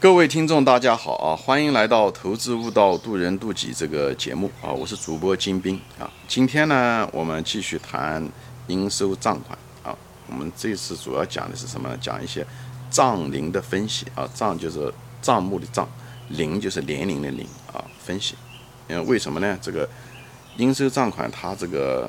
各位听众，大家好啊！欢迎来到《投资悟道，渡人渡己》这个节目啊！我是主播金兵啊。今天呢，我们继续谈应收账款啊。我们这次主要讲的是什么？讲一些账龄的分析啊。账就是账目的账，龄就是年龄的龄啊。分析，因，为为什么呢？这个应收账款，它这个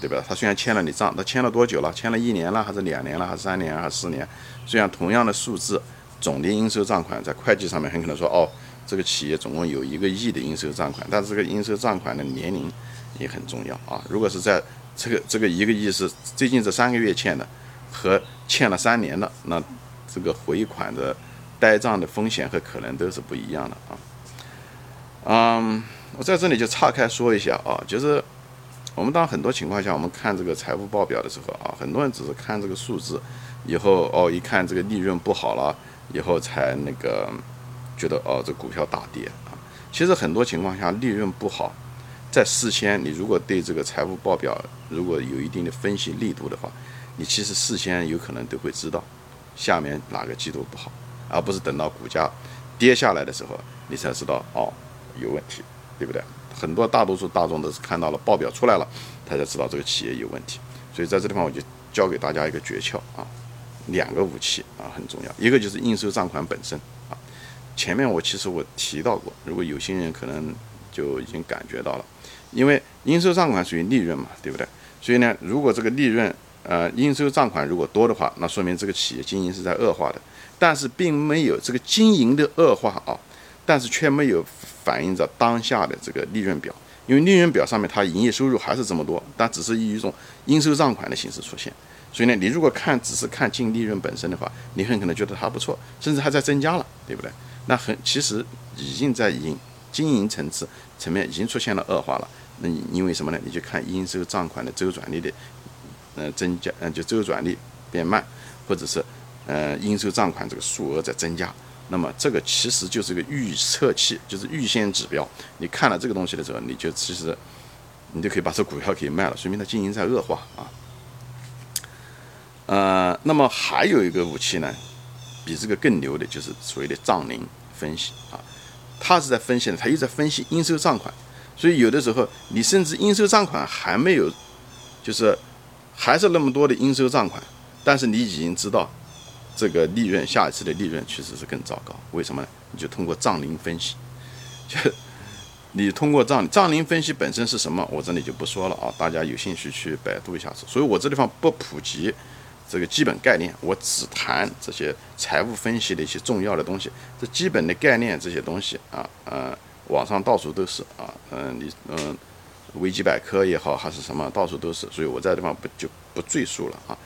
对吧？它虽然签了你账，它签了多久了？签了一年了，还是两年了，还是三年，还是四年？虽然同样的数字。总的应收账款在会计上面很可能说，哦，这个企业总共有一个亿的应收账款，但是这个应收账款的年龄也很重要啊。如果是在这个这个一个亿是最近这三个月欠的，和欠了三年的，那这个回款的呆账的风险和可能都是不一样的啊。嗯，我在这里就岔开说一下啊，就是我们当很多情况下我们看这个财务报表的时候啊，很多人只是看这个数字，以后哦一看这个利润不好了。以后才那个觉得哦，这股票大跌啊。其实很多情况下利润不好，在事先你如果对这个财务报表如果有一定的分析力度的话，你其实事先有可能都会知道下面哪个季度不好，而不是等到股价跌下来的时候你才知道哦有问题，对不对？很多大多数大众都是看到了报表出来了，他才知道这个企业有问题。所以在这地方我就教给大家一个诀窍啊。两个武器啊很重要，一个就是应收账款本身啊。前面我其实我提到过，如果有些人可能就已经感觉到了，因为应收账款属于利润嘛，对不对？所以呢，如果这个利润呃应收账款如果多的话，那说明这个企业经营是在恶化的。但是并没有这个经营的恶化啊，但是却没有反映着当下的这个利润表，因为利润表上面它营业收入还是这么多，但只是以一种应收账款的形式出现。所以呢，你如果看只是看净利润本身的话，你很可能觉得它不错，甚至还在增加了，对不对？那很其实已经在营经营层次层面已经出现了恶化了。那你因为什么呢？你就看应收账款的周转率的呃增加，嗯，就周转率变慢，或者是呃应收账款这个数额在增加。那么这个其实就是个预测器，就是预先指标。你看了这个东西的时候，你就其实你就可以把这股票给卖了，说明它经营在恶化啊。那么还有一个武器呢，比这个更牛的，就是所谓的账龄分析啊。他是在分析呢，他又在分析应收账款，所以有的时候你甚至应收账款还没有，就是还是那么多的应收账款，但是你已经知道这个利润下一次的利润其实是更糟糕。为什么呢？你就通过账龄分析，就 你通过账账龄分析本身是什么，我这里就不说了啊，大家有兴趣去百度一下子。所以我这地方不普及。这个基本概念，我只谈这些财务分析的一些重要的东西。这基本的概念这些东西啊，呃，网上到处都是啊，嗯，你嗯，维基百科也好还是什么，到处都是。所以我在地方不就不赘述了啊。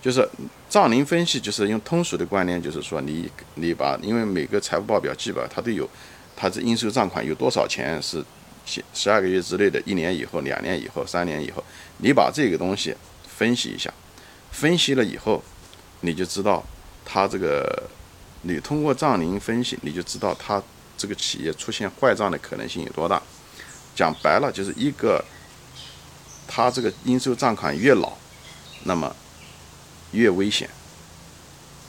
就是账龄分析，就是用通俗的观念，就是说你你把，因为每个财务报表记本它都有，它这应收账款有多少钱是十十二个月之内的，一年以后、两年以后、三年以后，你把这个东西分析一下。分析了以后，你就知道他这个，你通过账龄分析，你就知道他这个企业出现坏账的可能性有多大。讲白了，就是一个，他这个应收账款越老，那么越危险，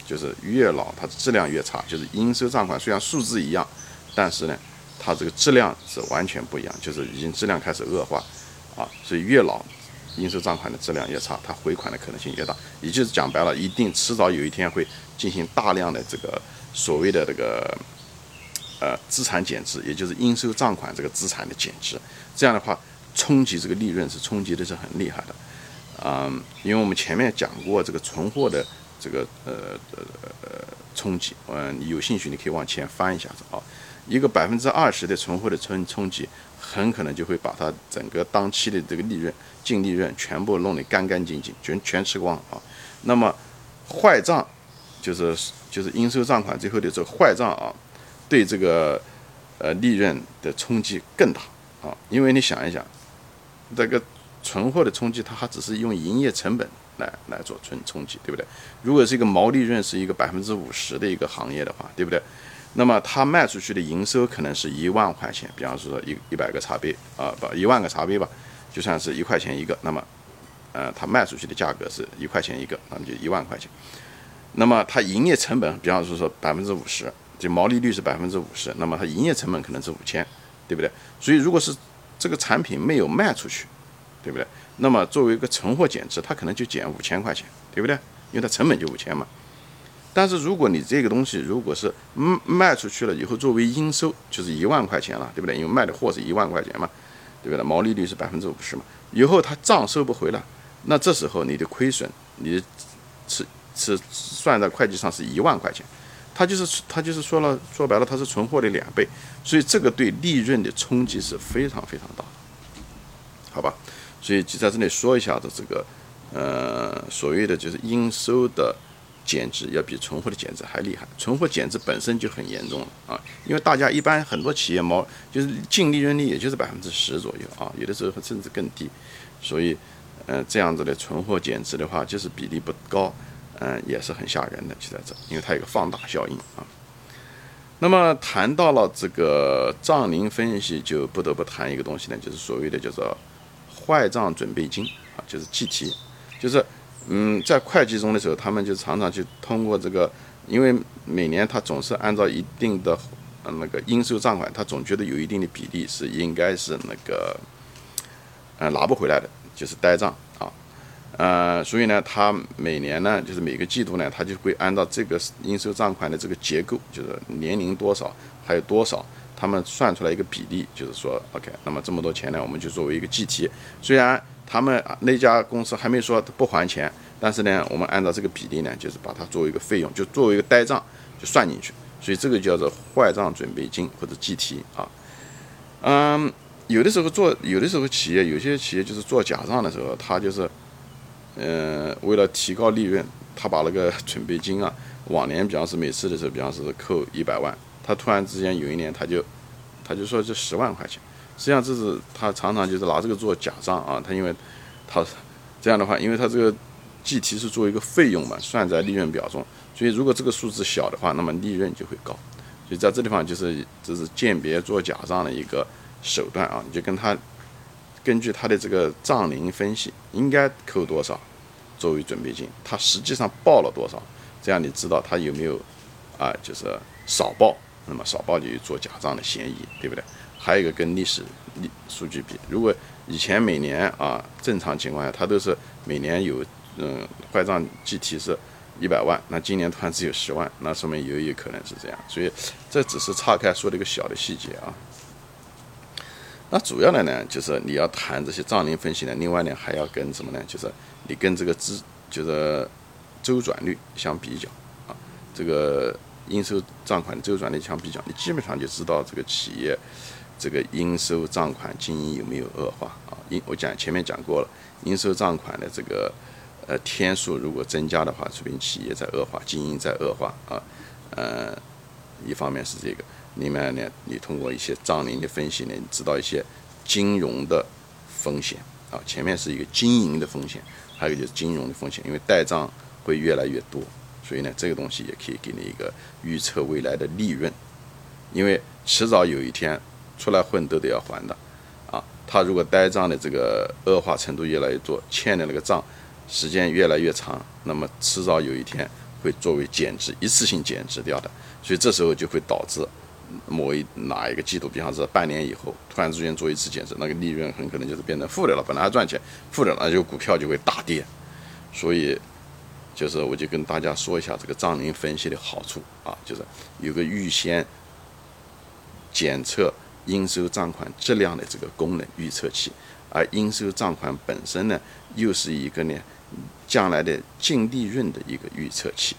就是越老它的质量越差。就是应收账款虽然数字一样，但是呢，它这个质量是完全不一样，就是已经质量开始恶化啊，所以越老。应收账款的质量越差，它回款的可能性越大。也就是讲白了，一定迟早有一天会进行大量的这个所谓的这个呃资产减值，也就是应收账款这个资产的减值。这样的话，冲击这个利润是冲击的是很厉害的。嗯，因为我们前面讲过这个存货的这个呃呃呃冲击，嗯，你有兴趣你可以往前翻一下子啊。一个百分之二十的存货的冲冲击，很可能就会把它整个当期的这个利润、净利润全部弄得干干净净，全全吃光啊。那么坏账就是就是应收账款最后的这个坏账啊，对这个呃利润的冲击更大啊。因为你想一想，这个存货的冲击，它还只是用营业成本来来做冲冲击，对不对？如果是一个毛利润是一个百分之五十的一个行业的话，对不对？那么它卖出去的营收可能是一万块钱，比方说一一百个茶杯啊，不一万个茶杯吧，就算是一块钱一个，那么，呃，它卖出去的价格是一块钱一个，那么就一万块钱。那么它营业成本，比方说说百分之五十，就毛利率是百分之五十，那么它营业成本可能是五千，对不对？所以如果是这个产品没有卖出去，对不对？那么作为一个存货减值，它可能就减五千块钱，对不对？因为它成本就五千嘛。但是如果你这个东西如果是卖卖出去了以后，作为应收就是一万块钱了，对不对？因为卖的货是一万块钱嘛，对不对？毛利率是百分之五十嘛。以后它账收不回了，那这时候你的亏损，你是是算在会计上是一万块钱，它就是它就是说了说白了，它是存货的两倍，所以这个对利润的冲击是非常非常大的，好吧？所以就在这里说一下的这个，呃，所谓的就是应收的减值要比存货的减值还厉害。存货减值本身就很严重了啊，因为大家一般很多企业毛就是净利润率也就是百分之十左右啊，有的时候甚至更低。所以，呃，这样子的存货减值的话，就是比例不高，嗯，也是很吓人的，就在这，因为它有个放大效应啊。那么谈到了这个账龄分析，就不得不谈一个东西呢，就是所谓的叫做。坏账准备金啊，就是计提，就是嗯，在会计中的时候，他们就常常去通过这个，因为每年他总是按照一定的那个应收账款，他总觉得有一定的比例是应该是那个呃拿不回来的，就是呆账啊，呃，所以呢，他每年呢，就是每个季度呢，他就会按照这个应收账款的这个结构，就是年龄多少，还有多少。他们算出来一个比例，就是说，OK，那么这么多钱呢，我们就作为一个计提。虽然他们那家公司还没说不还钱，但是呢，我们按照这个比例呢，就是把它作为一个费用，就作为一个呆账就算进去。所以这个叫做坏账准备金或者计提啊。嗯，有的时候做，有的时候企业有些企业就是做假账的时候，他就是，嗯，为了提高利润，他把那个准备金啊，往年比方是每次的时候，比方是扣一百万。他突然之间有一年，他就，他就说这十万块钱，实际上这是他常常就是拿这个做假账啊。他因为，他这样的话，因为他这个计提是作为一个费用嘛，算在利润表中，所以如果这个数字小的话，那么利润就会高。所以在这地方就是这是鉴别做假账的一个手段啊。你就跟他根据他的这个账龄分析，应该扣多少作为准备金，他实际上报了多少，这样你知道他有没有啊，就是少报。那么少报就有做假账的嫌疑，对不对？还有一个跟历史历数据比，如果以前每年啊正常情况下，它都是每年有嗯坏账计提是一百万，那今年突然只有十万，那说明有有可能是这样。所以这只是岔开说的一个小的细节啊。那主要的呢，就是你要谈这些账龄分析呢，另外呢还要跟什么呢？就是你跟这个资就是周转率相比较啊，这个。应收账款周转率相比较，你基本上就知道这个企业这个应收账款经营有没有恶化啊？应我讲前面讲过了，应收账款的这个呃天数如果增加的话，说明企业在恶化，经营在恶化啊。呃，一方面是这个，另外呢，你通过一些账龄的分析呢，你知道一些金融的风险啊。前面是一个经营的风险，还有就是金融的风险，因为代账会越来越多。所以呢，这个东西也可以给你一个预测未来的利润，因为迟早有一天出来混都得要还的，啊，他如果呆账的这个恶化程度越来越多，欠的那个账时间越来越长，那么迟早有一天会作为减值一次性减值掉的，所以这时候就会导致某一哪一个季度，比方说半年以后突然之间做一次减值，那个利润很可能就是变成负的了，本来还赚钱，负的，那就股票就会大跌，所以。就是，我就跟大家说一下这个账龄分析的好处啊，就是有个预先检测应收账款质量的这个功能预测器，而应收账款本身呢，又是一个呢将来的净利润的一个预测器，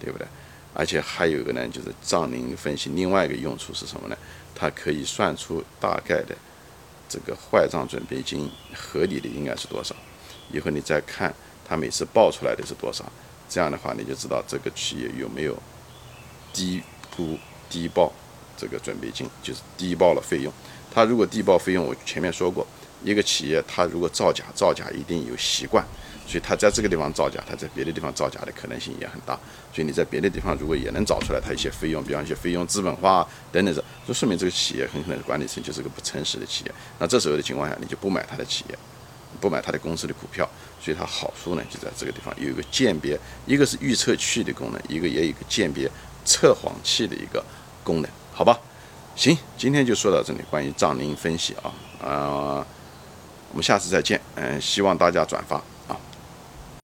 对不对？而且还有一个呢，就是账龄分析另外一个用处是什么呢？它可以算出大概的这个坏账准备金合理的应该是多少，以后你再看。他每次报出来的是多少？这样的话，你就知道这个企业有没有低估、低报这个准备金，就是低报了费用。他如果低报费用，我前面说过，一个企业他如果造假，造假一定有习惯，所以他在这个地方造假，他在别的地方造假的可能性也很大。所以你在别的地方如果也能找出来他一些费用，比方一些费用资本化等等的，就说明这个企业很可能管理层就是个不诚实的企业。那这时候的情况下，你就不买他的企业。不买他的公司的股票，所以它好处呢就在这个地方有一个鉴别，一个是预测器的功能，一个也有一个鉴别测谎器的一个功能，好吧？行，今天就说到这里，关于藏羚分析啊，呃，我们下次再见，嗯，希望大家转发。